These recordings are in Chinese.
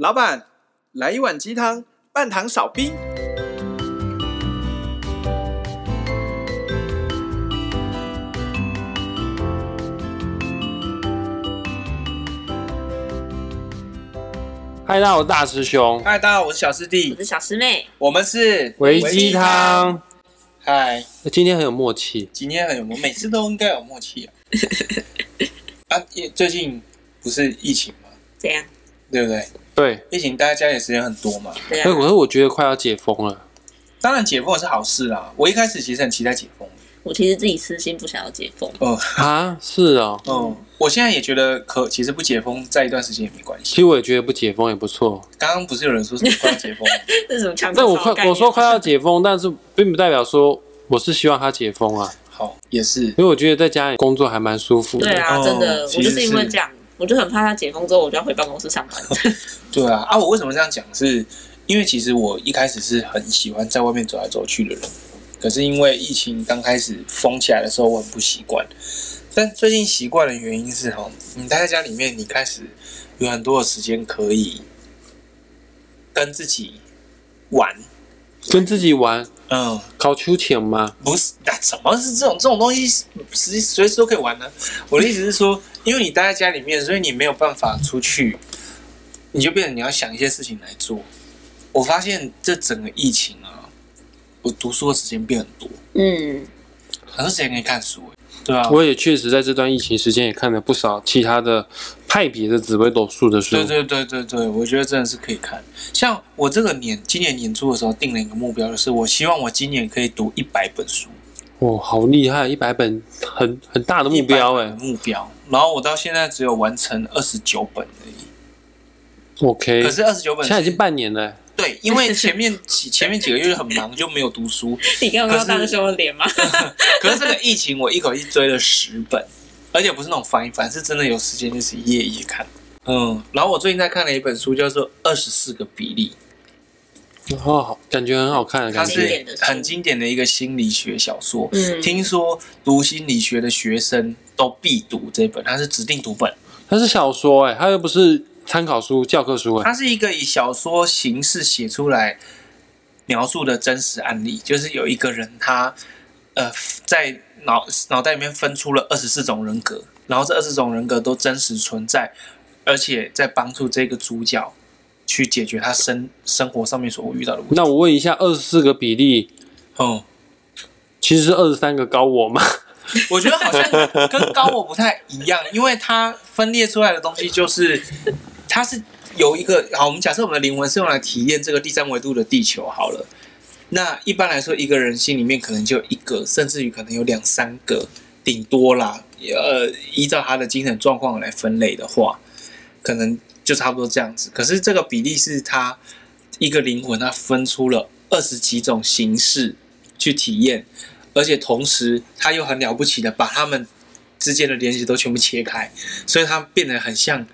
老板，来一碗鸡汤，半糖少冰。嗨，大家好，我是大师兄。嗨，大家好，我是小师弟，我是小师妹。我们是维鸡汤。嗨，今天很有默契。今天很有默契，每次都应该有默契啊。啊，最近不是疫情吗？怎样？对不对？对，疫情待在家里时间很多嘛。对啊。可是我觉得快要解封了。当然解封是好事啦。我一开始其实很期待解封。我其实自己私心不想要解封。哦啊，是哦。嗯，我现在也觉得可，其实不解封，在一段时间也没关系。其实我也觉得不解封也不错。刚刚不是有人说什么快要解封？这是什么强？但我快我说快要解封，但是并不代表说我是希望他解封啊。好，也是，因为我觉得在家里工作还蛮舒服的。对啊，真的，我就是因为这样，我就很怕他解封之后，我就要回办公室上班。对啊，啊，我为什么这样讲？是因为其实我一开始是很喜欢在外面走来走去的人。可是因为疫情刚开始封起来的时候，我很不习惯。但最近习惯的原因是，哈，你待在家里面，你开始有很多的时间可以跟自己玩，跟自己玩，嗯，搞秋千吗？不是，那怎么是这种这种东西，随随时都可以玩呢？我的意思是说，因为你待在家里面，所以你没有办法出去，你就变成你要想一些事情来做。我发现这整个疫情啊。我读书的时间变很多，嗯，很多时间可以看书，对啊，我也确实在这段疫情时间也看了不少其他的派别的紫微斗数的书，对对对对对，我觉得真的是可以看。像我这个年今年年初的时候定了一个目标，就是我希望我今年可以读一百本书。哦，好厉害，一百本很很大的目标哎，目标。然后我到现在只有完成二十九本而已。OK，可是二十九本现在已经半年了。对，因为前面几前面几个月很忙，就没有读书。你刚刚看到大师兄的脸吗？可是 这个疫情，我一口气追了十本，而且不是那种翻一翻，是真的有时间就是一页一页看。嗯，然后我最近在看了一本书，叫做《二十四个比例》。哦，感觉很好看的感觉，它是很经典的一个心理学小说。嗯，听说读心理学的学生都必读这本，它是指定读本。它是小说哎，它又不是。参考书、教科书，它是一个以小说形式写出来描述的真实案例，就是有一个人他呃在脑脑袋里面分出了二十四种人格，然后这二十种人格都真实存在，而且在帮助这个主角去解决他生生活上面所遇到的问题。那我问一下，二十四个比例，嗯，其实是二十三个高我吗？我觉得好像跟高我不太一样，因为它分裂出来的东西就是。它是有一个好，我们假设我们的灵魂是用来体验这个第三维度的地球好了。那一般来说，一个人心里面可能就一个，甚至于可能有两三个，顶多啦。呃，依照他的精神状况来分类的话，可能就差不多这样子。可是这个比例是他一个灵魂，他分出了二十几种形式去体验，而且同时他又很了不起的把他们之间的联系都全部切开，所以他变得很像。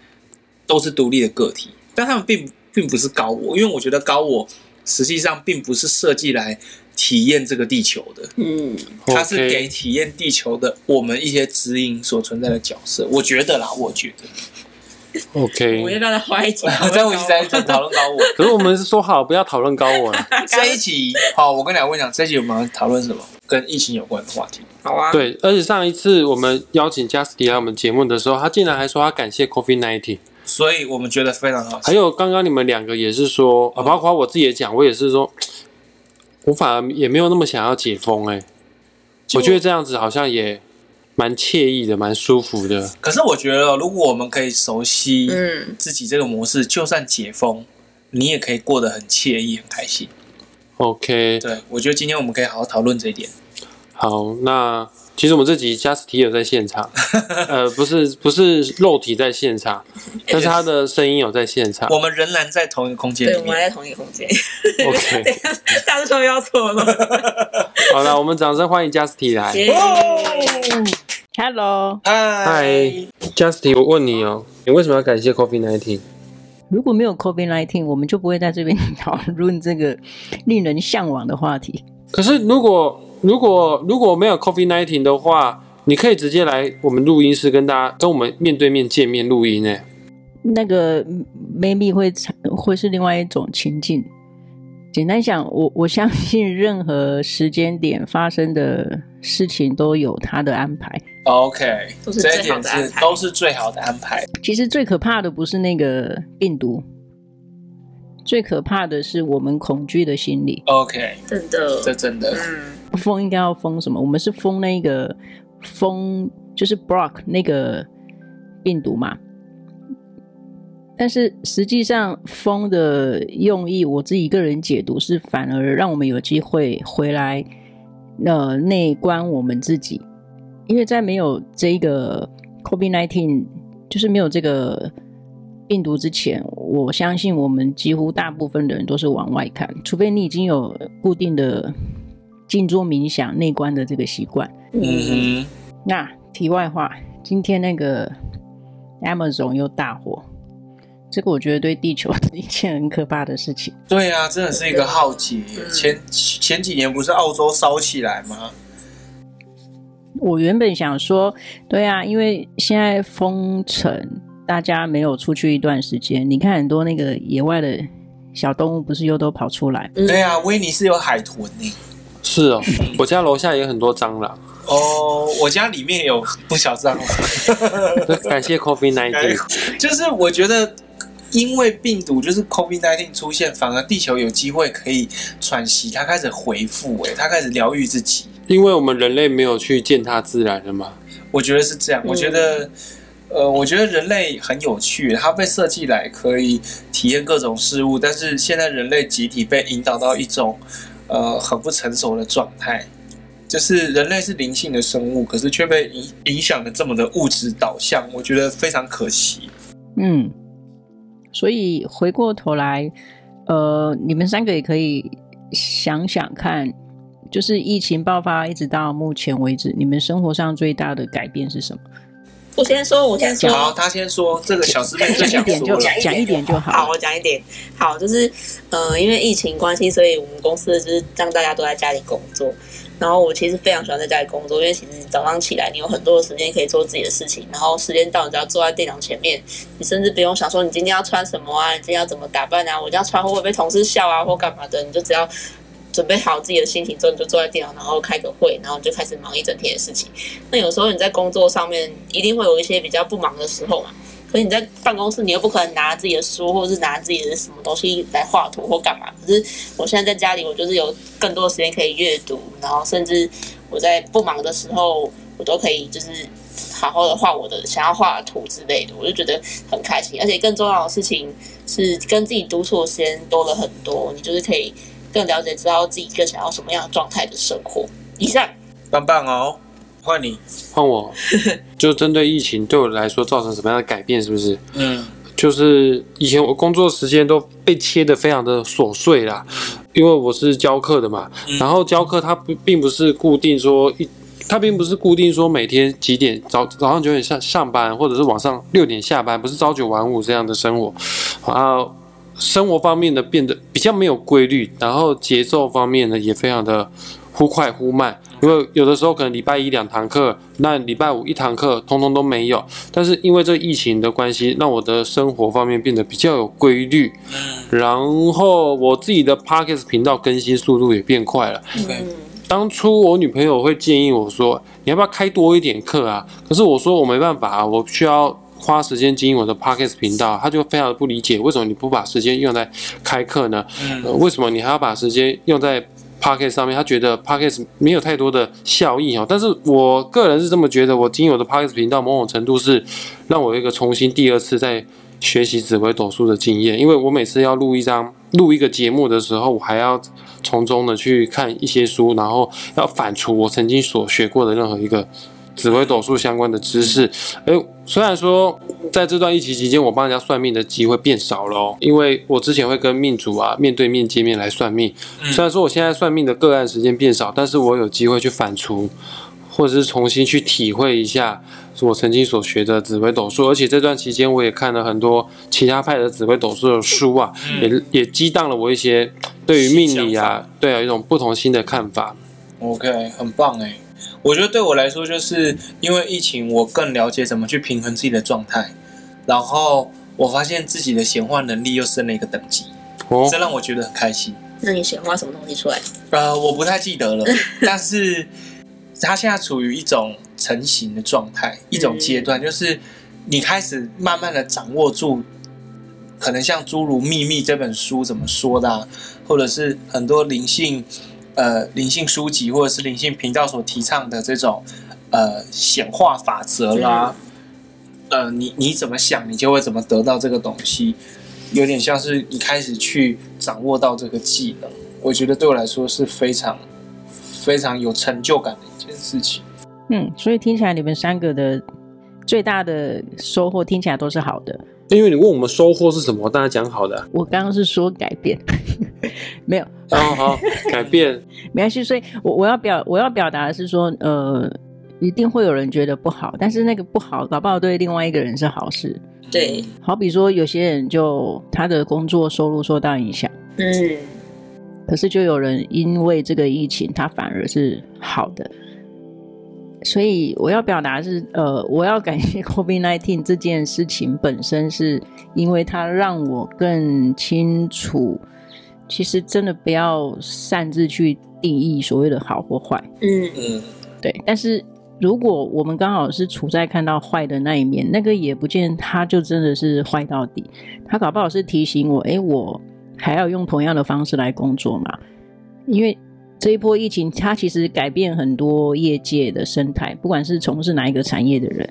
都是独立的个体，但他们并并不是高我，因为我觉得高我实际上并不是设计来体验这个地球的，嗯，它是给体验地球的我们一些指引所存在的角色。我觉得啦，我觉得，OK。我要不要再花一集？再回去再讨论高我。可是我们是说好不要讨论高我了。这一集好，我跟两位讲，这一集我们讨论什么？跟疫情有关的话题。好啊。对，而且上一次我们邀请 Justin 来我们节目的时候，他竟然还说他感谢 COVID-19。所以我们觉得非常好。还有刚刚你们两个也是说啊，包括我自己也讲，我也是说，我反而也没有那么想要解封哎、欸。我觉得这样子好像也蛮惬意的，蛮舒服的。可是我觉得，如果我们可以熟悉嗯自己这个模式，就算解封，你也可以过得很惬意、很开心。OK，对，我觉得今天我们可以好好讨论这一点。好，那。其实我们这集 Justin 有在现场，呃，不是不是肉体在现场，但是他的声音有在现场。我们仍然在同一个空间，对，我们还在同一个空间。OK，大师兄要错了。好了，我们掌声欢迎 Justin 来。Hello，嗨，Justin，我问你哦，你为什么要感谢 COVID-19？如果没有 COVID-19，我们就不会在这边讨论这个令人向往的话题。可是如果如果如果没有 COVID-19 的话，你可以直接来我们录音室跟大家跟我们面对面见面录音诶。那个 maybe 会会是另外一种情境。简单讲，我 我相信任何时间点发生的事情都有他的安排。OK，都是这一最好的安排点是都是最好的安排。其实最可怕的不是那个病毒，最可怕的是我们恐惧的心理。OK，真的，这真的。嗯，封应该要封什么？我们是封那个封，就是 block 那个病毒嘛。但是实际上风的用意，我自己个人解读是，反而让我们有机会回来，呃，内观我们自己。因为在没有这个 COVID-19，就是没有这个病毒之前，我相信我们几乎大部分的人都是往外看，除非你已经有固定的静坐冥想、内观的这个习惯。嗯哼，那题外话，今天那个 Amazon 又大火，这个我觉得对地球 是一件很可怕的事情。对啊，真的是一个浩劫。嗯前前几年不是澳洲烧起来吗？我原本想说，对啊，因为现在封城，大家没有出去一段时间，你看很多那个野外的小动物，不是又都跑出来？嗯对啊，威尼斯有海豚呢。是哦，我家楼下也很多蟑螂。哦，我家里面有不少蟑螂。感谢 Coffee nineteen。就是我觉得，因为病毒就是 COVID-19 出现，反而地球有机会可以喘息，它开始回复，哎，它开始疗愈自己。因为我们人类没有去践踏自然了嘛。我觉得是这样。我觉得，呃，我觉得人类很有趣，它被设计来可以体验各种事物，但是现在人类集体被引导到一种呃很不成熟的状态，就是人类是灵性的生物，可是却被影影响的这么的物质导向，我觉得非常可惜。嗯，所以回过头来，呃，你们三个也可以想想看。就是疫情爆发一直到目前为止，你们生活上最大的改变是什么？我先说，我先说。好，他先说。这个小师妹最想说讲一点就讲一点就好。好，我讲一点。好，就是呃，因为疫情关系，所以我们公司就是让大家都在家里工作。然后我其实非常喜欢在家里工作，因为其实早上起来你有很多的时间可以做自己的事情，然后时间到你只要坐在电脑前面，你甚至不用想说你今天要穿什么啊，你今天要怎么打扮啊，我这样穿会不会被同事笑啊，或干嘛的，你就只要。准备好自己的心情之后，你就坐在电脑，然后开个会，然后就开始忙一整天的事情。那有时候你在工作上面一定会有一些比较不忙的时候嘛，可是你在办公室，你又不可能拿自己的书，或者是拿自己的什么东西来画图或干嘛。可是我现在在家里，我就是有更多的时间可以阅读，然后甚至我在不忙的时候，我都可以就是好好的画我的想要画的图之类的，我就觉得很开心。而且更重要的事情是，跟自己独处的时间多了很多，你就是可以。更了解，知道自己更想要什么样的状态的生活。以上，棒棒哦，换你，换我。就针对疫情对我来说造成什么样的改变，是不是？嗯，就是以前我工作时间都被切的非常的琐碎啦，因为我是教课的嘛。然后教课它不并不是固定说一，它并不是固定说每天几点早早上九点上上班，或者是晚上六点下班，不是朝九晚五这样的生活。然后生活方面的变得比较没有规律，然后节奏方面呢也非常的忽快忽慢。因为有的时候可能礼拜一两堂课，那礼拜五一堂课，通通都没有。但是因为这疫情的关系，让我的生活方面变得比较有规律。然后我自己的 Podcast 频道更新速度也变快了。嗯，当初我女朋友会建议我说：“你要不要开多一点课啊？”可是我说我没办法啊，我需要。花时间经营我的 Podcast 频道，他就非常的不理解，为什么你不把时间用在开课呢？呃，为什么你还要把时间用在 Podcast 上面？他觉得 Podcast 没有太多的效益哦。但是我个人是这么觉得，我经营我的 Podcast 频道，某种程度是让我有一个重新第二次在学习紫微斗数的经验，因为我每次要录一张录一个节目的时候，我还要从中的去看一些书，然后要反刍我曾经所学过的任何一个。紫微斗数相关的知识，哎，虽然说在这段疫情期间，我帮人家算命的机会变少了哦，因为我之前会跟命主啊面对面见面来算命。虽然说我现在算命的个案时间变少，但是我有机会去反刍，或者是重新去体会一下我曾经所学的紫微斗数。而且这段期间，我也看了很多其他派的紫微斗数的书啊，也也激荡了我一些对于命理啊，对啊一种不同新的看法。OK，很棒哎。我觉得对我来说，就是因为疫情，我更了解怎么去平衡自己的状态，然后我发现自己的显化能力又升了一个等级，哦这让我觉得很开心。那你显化什么东西出来？呃，我不太记得了，但是它现在处于一种成型的状态，一种阶段，就是你开始慢慢的掌握住，可能像诸如《秘密》这本书怎么说的、啊，或者是很多灵性呃灵性书籍或者是灵性频道所提倡的这种呃显化法则啦，呃，你你怎么想，你就会怎么得到这个东西。有点像是你开始去掌握到这个技能，我觉得对我来说是非常非常有成就感的一件事情。嗯，所以听起来你们三个的最大的收获听起来都是好的。因为你问我们收获是什么，我当然讲好的、啊。我刚刚是说改变，没有。哦好，改变没关系。所以我我要表我要表达的是说，呃，一定会有人觉得不好，但是那个不好，搞不好对另外一个人是好事。对，好比说有些人就他的工作收入受到影响，嗯，可是就有人因为这个疫情，他反而是好的。所以我要表达是，呃，我要感谢 COVID-19 这件事情本身，是因为它让我更清楚，其实真的不要擅自去定义所谓的好或坏。嗯嗯，对，但是。如果我们刚好是处在看到坏的那一面，那个也不见他就真的是坏到底。他搞不好是提醒我，诶，我还要用同样的方式来工作嘛？因为这一波疫情，它其实改变很多业界的生态，不管是从事哪一个产业的人，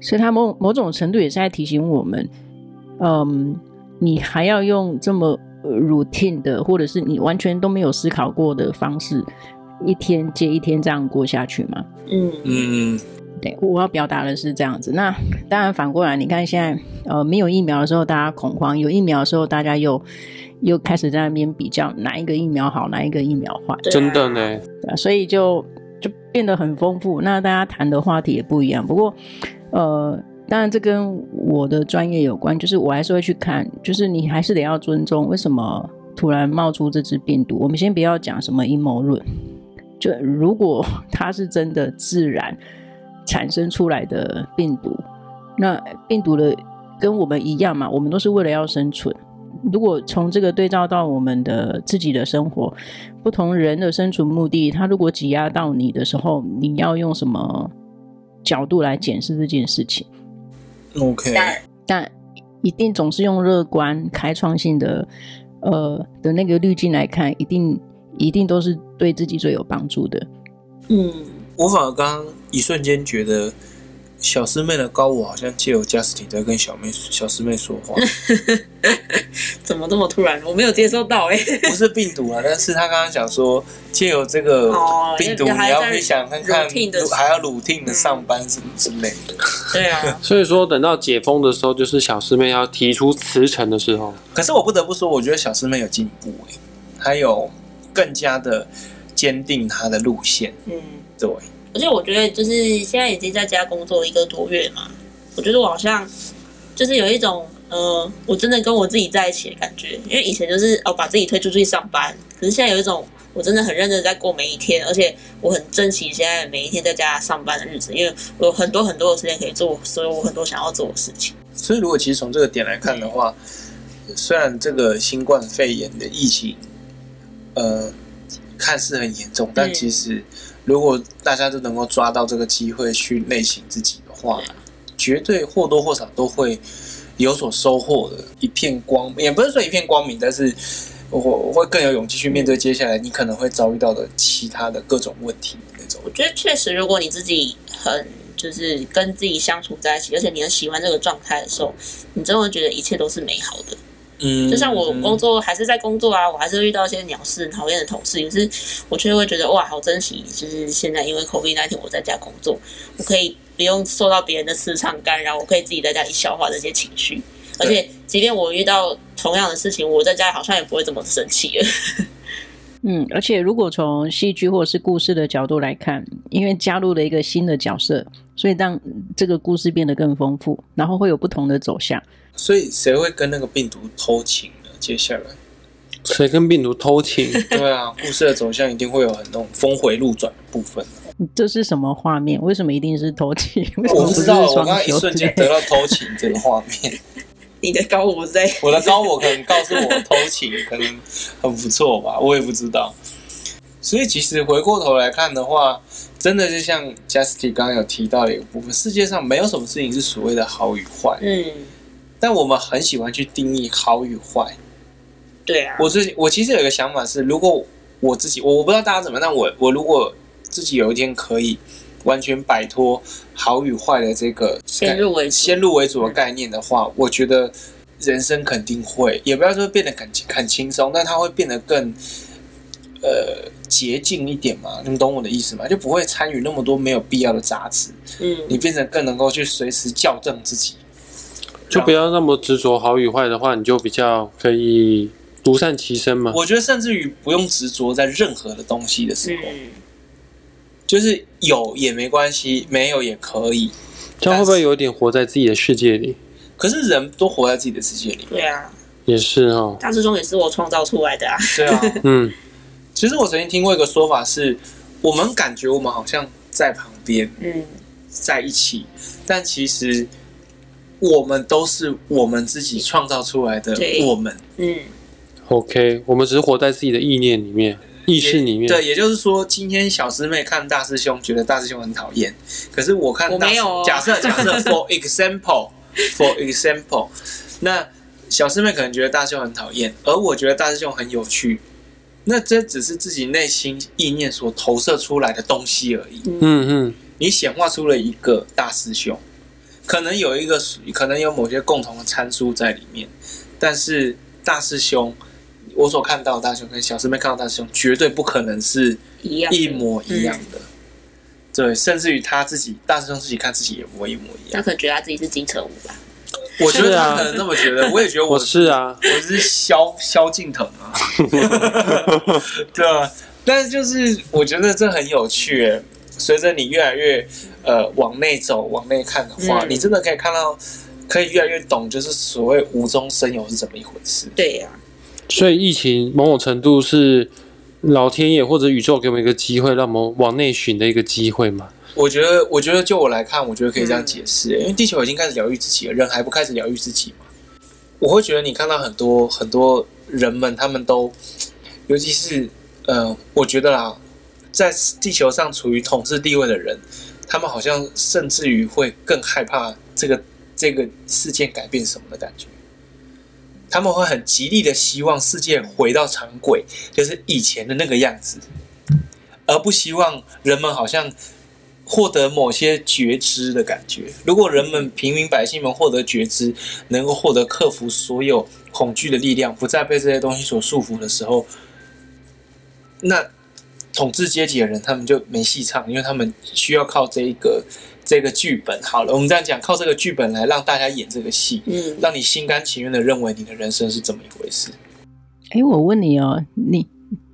所以它某某种程度也是在提醒我们，嗯，你还要用这么 routine 的，或者是你完全都没有思考过的方式。一天接一天这样过下去吗？嗯嗯，对，我要表达的是这样子。那当然反过来，你看现在呃没有疫苗的时候，大家恐慌；有疫苗的时候，大家又又开始在那边比较哪一个疫苗好，哪一个疫苗坏。真的呢，对啊，所以就就变得很丰富。那大家谈的话题也不一样。不过呃，当然这跟我的专业有关，就是我还是会去看，就是你还是得要尊重为什么突然冒出这只病毒。我们先不要讲什么阴谋论。就如果 它是真的自然产生出来的病毒，那病毒的跟我们一样嘛，我们都是为了要生存。如果从这个对照到我们的自己的生活，不同人的生存目的，他如果挤压到你的时候，你要用什么角度来检视这件事情？OK，但一定总是用乐观、开创性的呃的那个滤镜来看，一定。一定都是对自己最有帮助的。嗯，我反而刚刚一瞬间觉得小师妹的高我好像借由 Justin 在跟小妹、小师妹说话。怎么这么突然？我没有接收到哎、欸。不是病毒啊，但是他刚刚讲说借由这个病毒，哦、你要去想看看，还要 routine 的上班什么之类的。对啊。所以说，等到解封的时候，就是小师妹要提出辞呈的时候。可是我不得不说，我觉得小师妹有进步哎、欸，还有。更加的坚定她的路线，嗯，对。而且我觉得，就是现在已经在家工作一个多月嘛，我觉得我好像就是有一种，呃，我真的跟我自己在一起的感觉。因为以前就是哦，把自己推出去上班，可是现在有一种，我真的很认真在过每一天，而且我很珍惜现在每一天在家上班的日子，因为我有很多很多的时间可以做，所以我很多想要做的事情。所以，如果其实从这个点来看的话，虽然这个新冠肺炎的疫情，呃，看似很严重，但其实如果大家都能够抓到这个机会去内省自己的话，绝对或多或少都会有所收获的。一片光，也不是说一片光明，但是我我会更有勇气去面对接下来你可能会遭遇到的其他的各种问题那种。我觉得确实，如果你自己很就是跟自己相处在一起，而且你很喜欢这个状态的时候，你真的觉得一切都是美好的。嗯，就像我工作还是在工作啊，我还是会遇到一些鸟事、讨厌的同事，可是我却会觉得哇，好珍惜，就是现在因为 COVID 那天我在家工作，我可以不用受到别人的磁场干扰，我可以自己在家里消化这些情绪，而且即便我遇到同样的事情，我在家里好像也不会这么生气了。嗯，而且如果从戏剧或者是故事的角度来看，因为加入了一个新的角色，所以让这个故事变得更丰富，然后会有不同的走向。所以谁会跟那个病毒偷情呢？接下来 谁跟病毒偷情？对啊，故事的走向一定会有很多峰回路转的部分。这是什么画面？为什么一定是偷情？我不知道，我刚刚一瞬间得到偷情这个画面。你的高我在，我的高我可能告诉我偷情可能很不错吧，我也不知道。所以其实回过头来看的话，真的就像 Justin 刚刚有提到的一个部分，世界上没有什么事情是所谓的好与坏。嗯，但我们很喜欢去定义好与坏。对啊，我自己我其实有一个想法是，如果我自己我我不知道大家怎么样，但我我如果自己有一天可以完全摆脱好与坏的这个先入为主先入为主的概念的话，我觉得人生肯定会，也不要说变得很很轻松，但它会变得更呃。洁净一点嘛，你们懂我的意思吗？就不会参与那么多没有必要的杂质。嗯，你变成更能够去随时校正自己，就不要那么执着好与坏的话，你就比较可以独善其身嘛。我觉得甚至于不用执着在任何的东西的时候，嗯，就是有也没关系，没有也可以。这样会不会有点活在自己的世界里？可是人都活在自己的世界里。对啊，也是哦。大师兄也是我创造出来的啊。对啊，嗯。其实我曾经听过一个说法是，我们感觉我们好像在旁边，嗯，在一起，但其实我们都是我们自己创造出来的我们，嗯。OK，我们只是活在自己的意念里面、意识里面。对，也就是说，今天小师妹看大师兄，觉得大师兄很讨厌，可是我看大师，我没有哦。假设 假设，for example，for example，那小师妹可能觉得大师兄很讨厌，而我觉得大师兄很有趣。那这只是自己内心意念所投射出来的东西而已。嗯嗯，你显化出了一个大师兄，可能有一个，可能有某些共同的参数在里面，但是大师兄，我所看到的大师兄跟小师妹看到大师兄，绝对不可能是一一模一样的。对，甚至于他自己，大师兄自己看自己也不会一模一样。他可能觉得他自己是金城武吧。我觉得他可能那么觉得，我也觉得我是啊，我是萧萧敬腾啊，对啊，但是就是我觉得这很有趣诶，随着你越来越呃往内走、往内看的话，嗯，你真的可以看到，可以越来越懂，就是所谓无中生有是怎么一回事。对呀，啊，所以疫情某种程度是老天爷或者宇宙给我们一个机会，让我们往内寻的一个机会嘛。我觉得，我觉得就我来看，我觉得可以这样解释，因为地球已经开始疗愈自己了，人还不开始疗愈自己嘛？我会觉得你看到很多很多人们，他们都，尤其是呃，我觉得啦，在地球上处于统治地位的人，他们好像甚至于会更害怕这个这个事件改变什么的感觉，他们会很极力的希望世界回到常轨，就是以前的那个样子，而不希望人们好像。获得某些觉知的感觉。如果人们平民百姓们获得觉知，能够获得克服所有恐惧的力量，不再被这些东西所束缚的时候，那统治阶级的人他们就没戏唱，因为他们需要靠这一个这个剧本。好了，我们这样讲，靠这个剧本来让大家演这个戏，嗯，让你心甘情愿的认为你的人生是这么一回事。哎，我问你哦，你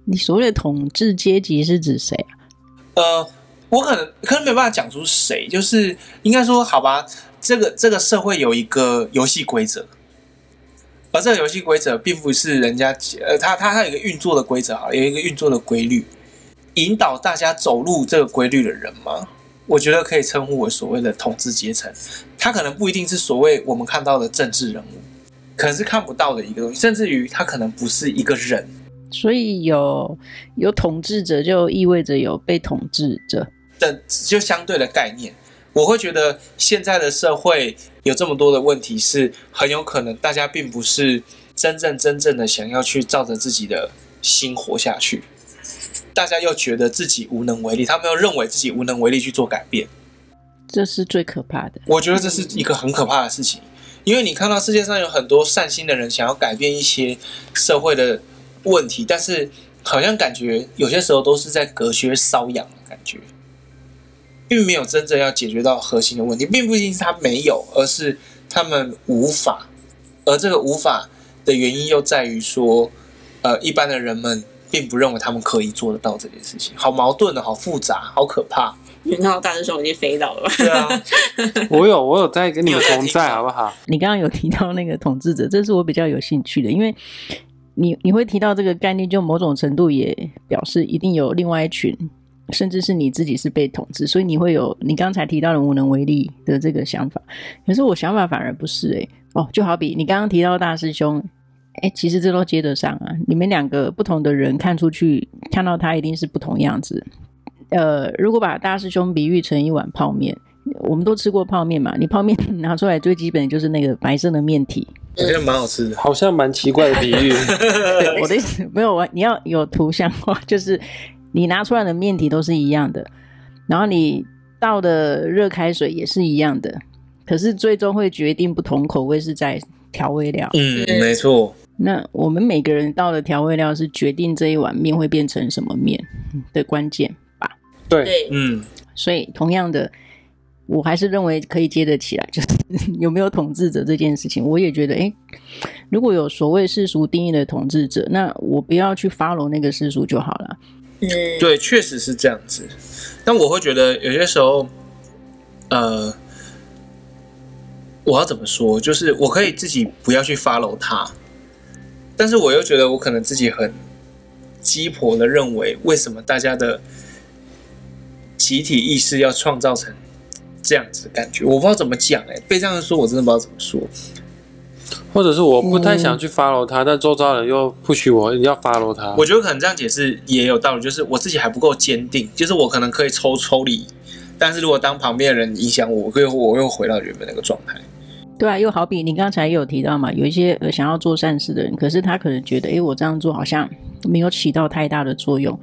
你所谓的统治阶级是指谁啊？呃。我可能可能没办法讲出谁，就是应该说，好吧，这个这个社会有一个游戏规则，而这个游戏规则并不是人家呃，他他他有一个运作的规则，哈，有一个运作的规律，引导大家走入这个规律的人嘛，我觉得可以称呼为所谓的统治阶层。他可能不一定是所谓我们看到的政治人物，可能是看不到的一个东西，甚至于他可能不是一个人。所以有有统治者，就意味着有被统治者。的就相对的概念，我会觉得现在的社会有这么多的问题，是很有可能大家并不是真正真正的想要去照着自己的心活下去，大家又觉得自己无能为力，他们又认为自己无能为力去做改变，这是最可怕的。我觉得这是一个很可怕的事情，因为你看到世界上有很多善心的人想要改变一些社会的问题，但是好像感觉有些时候都是在隔靴搔痒的感觉。并没有真正要解决到核心的问题，并不一定是他没有，而是他们无法。而这个无法的原因又在于说，呃，一般的人们并不认为他们可以做得到这件事情。好矛盾的，好复杂，好可怕。然后大师兄已经飞倒了。对啊，我有我有在跟你们同在，好不好？你刚刚有提到那个统治者，这是我比较有兴趣的，因为你你会提到这个概念，就某种程度也表示一定有另外一群。甚至是你自己是被统治，所以你会有你刚才提到的无能为力的这个想法。可是我想法反而不是诶、欸，哦，就好比你刚刚提到大师兄，哎，其实这都接得上啊。你们两个不同的人看出去看到他一定是不同样子。呃，如果把大师兄比喻成一碗泡面，我们都吃过泡面嘛？你泡面 拿出来最基本的就是那个白色的面体，我觉得蛮好吃的，好像蛮奇怪的比喻。对，我的意思没有，你要有图像化，就是。你拿出来的面体都是一样的，然后你倒的热开水也是一样的，可是最终会决定不同口味是在调味料。嗯，没错。那我们每个人倒的调味料是决定这一碗面会变成什么面的关键吧？对，嗯。所以同样的，我还是认为可以接得起来，就是 有没有统治者这件事情，我也觉得，诶，如果有所谓世俗定义的统治者，那我不要去 follow 那个世俗就好了。对，确实是这样子。但我会觉得有些时候，呃，我要怎么说？就是我可以自己不要去 follow 他，但是我又觉得我可能自己很鸡婆的认为，为什么大家的集体意识要创造成这样子的感觉？我不知道怎么讲，哎，被这样说，我真的不知道怎么说。或者是我不太想去 follow 他，嗯、但周遭人又不许我要 follow 他。我觉得可能这样解释也有道理，就是我自己还不够坚定，就是我可能可以抽抽离，但是如果当旁边的人影响我，我又我又回到原本那个状态。对啊，又好比你刚才有提到嘛，有一些想要做善事的人，可是他可能觉得，哎，我这样做好像没有起到太大的作用。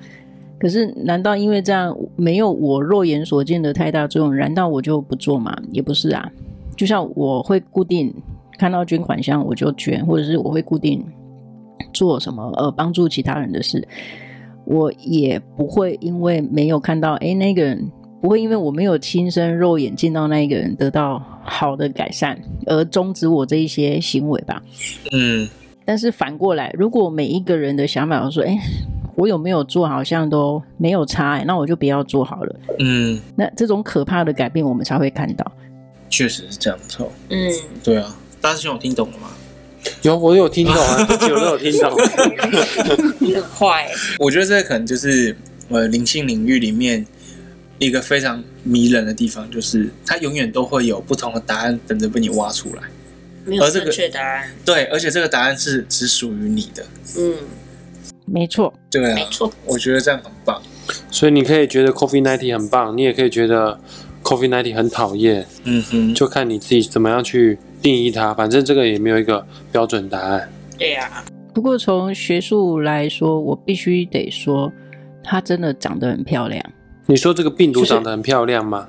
可是难道因为这样没有我肉眼所见的太大作用，难道我就不做吗？也不是啊，就像我会固定。看到捐款箱我就捐，或者是我会固定做什么呃帮助其他人的事，我也不会因为没有看到诶那个人不会因为我没有亲身肉眼见到那一个人得到好的改善而终止我这一些行为吧。嗯，但是反过来，如果每一个人的想法都说，诶我有没有做好像都没有差，哎那我就不要做好了。嗯，那这种可怕的改变我们才会看到。确实是这样子。嗯，对啊。大师兄有听懂了吗？有，我有听懂啊，不久都有听懂。你很坏。我觉得这可能就是呃灵性领域里面一个非常迷人的地方，就是它永远都会有不同的答案等着被你挖出来。没有正确答案。对，而且这个答案是只属于你的。嗯，没错。对啊，没错。我觉得这样很棒。所以你可以觉得 Coffee Ninety 很棒，你也可以觉得 Coffee Ninety 很讨厌。嗯哼，就看你自己怎么样去。定义它，反正这个也没有一个标准答案。对呀。不过从学术来说，我必须得说，它真的长得很漂亮。你说这个病毒长得很漂亮吗？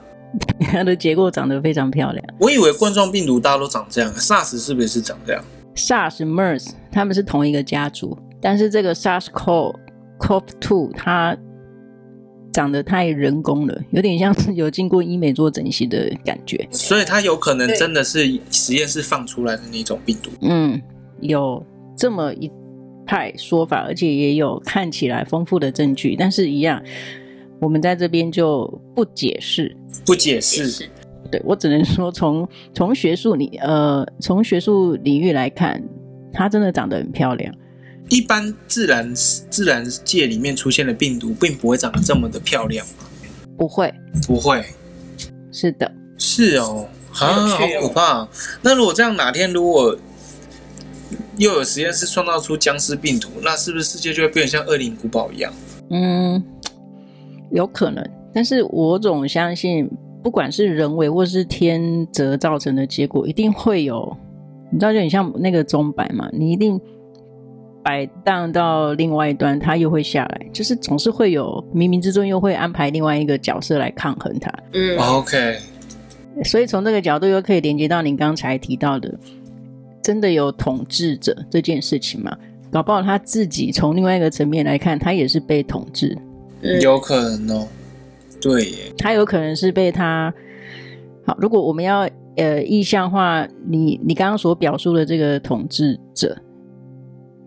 就是、它的结构长得非常漂亮。我以为冠状病毒大家都长这样，SARS 是不是也是长这样？SARS、MERS 他们是同一个家族，但是这个 SARS-CoV-2 它。长得太人工了，有点像是有经过医美做整形的感觉，所以它有可能真的是实验室放出来的那种病毒。嗯，有这么一派说法，而且也有看起来丰富的证据，但是一样，我们在这边就不解释，不解释。对，我只能说从从学术领呃从学术领域来看，它真的长得很漂亮。一般自然自然界里面出现的病毒，并不会长得这么的漂亮？不会，不会。是的，是哦，啊，好可怕。那如果这样，哪天如果又有实验室创造出僵尸病毒，那是不是世界就会变得像恶灵古堡一样？嗯，有可能。但是我总相信，不管是人为或是天择造成的结果，一定会有。你知道，就很像那个钟摆嘛，你一定。摆荡到另外一端，它又会下来，就是总是会有冥冥之中又会安排另外一个角色来抗衡它。嗯，OK。所以从这个角度又可以连接到您刚才提到的，真的有统治者这件事情吗？搞不好他自己从另外一个层面来看，他也是被统治。嗯，有可能哦。对耶，他有可能是被他。好，如果我们要呃意象化你你刚刚所表述的这个统治者。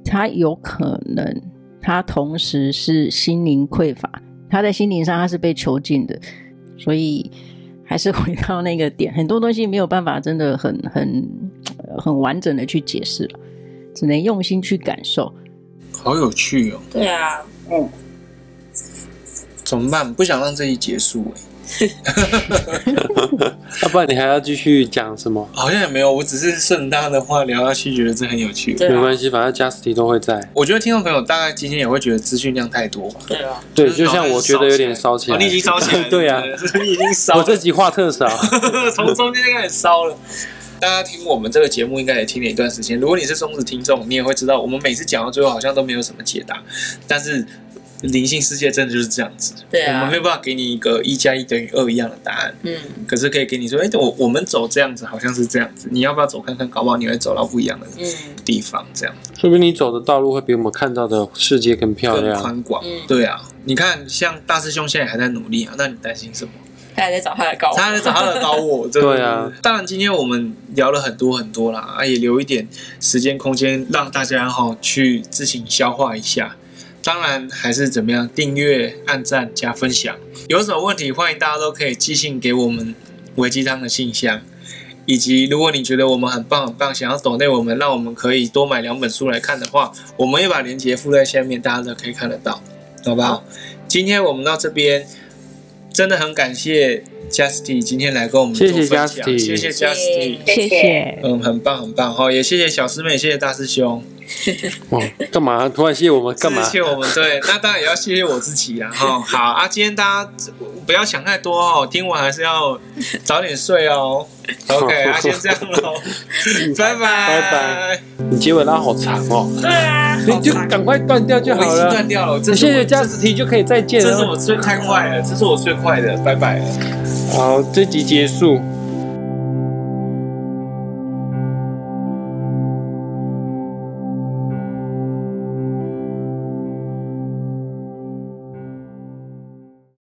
他有可能，他同时是心灵匮乏，他在心灵上他是被囚禁的，所以还是回到那个点，很多东西没有办法真的很很很完整的去解释了，只能用心去感受。好有趣哦！对啊，嗯，怎么办？不想让这一结束哎、要 不然你还要继续讲什么？好像也没有，我只是顺大家的话聊下去，觉得这很有趣。没关系，反正 Justy 都会在。我觉得听众朋友大概今天也会觉得资讯量太多吧。对啊，对，就是就像我觉得有点烧起来。哦，你已经烧起来了。对啊，你已经烧。我这集话特少。从中间就开始烧了。大家听我们这个节目应该也听了一段时间。如果你是忠实听众，你也会知道，我们每次讲到最后好像都没有什么解答，但是灵性世界真的就是这样子。对啊我们没有办法给你一个一加一等于二一样的答案，嗯，可是可以给你说，哎、我我们走这样子好像是这样子，你要不要走看看？搞不好你会走到不一样的嗯地方，这样说不定你走的道路会比我们看到的世界更漂更亮。宽广。嗯对啊，你看，像大师兄现在还在努力啊，那你担心什么？他还在找他的高我，他在找他的高我，对对啊。当然，今天我们聊了很多很多啦，啊，也留一点时间空间让大家哈去自行消化一下。当然，还是怎么样，订阅、按赞、加分享。有什么问题，欢迎大家都可以寄信给我们维鸡汤的信箱。以及，如果你觉得我们很棒很棒，想要抖内我们，让我们可以多买两本书来看的话，我们也把链接附在下面，大家都可以看得到，好不好？今天我们到这边。真的很感谢 Justy 今天来跟我们做分享，谢谢 Justy，谢谢 Justy，谢谢。嗯，很棒很棒好，也谢谢小师妹，谢谢大师兄，哇，干嘛？突然谢谢我们干嘛？谢谢我们，对，那当然也要谢谢我自己啦哈。好啊，今天大家不要想太多哦，听完还是要早点睡哦。OK，啊，先这样喽，拜拜拜拜。你结尾拉好长哦，对啊，你就赶快断掉就好我已经了。断掉了，谢谢 Justy 就可以再见了。这是我最太快了，这是我最快的，拜拜。好，这集结束。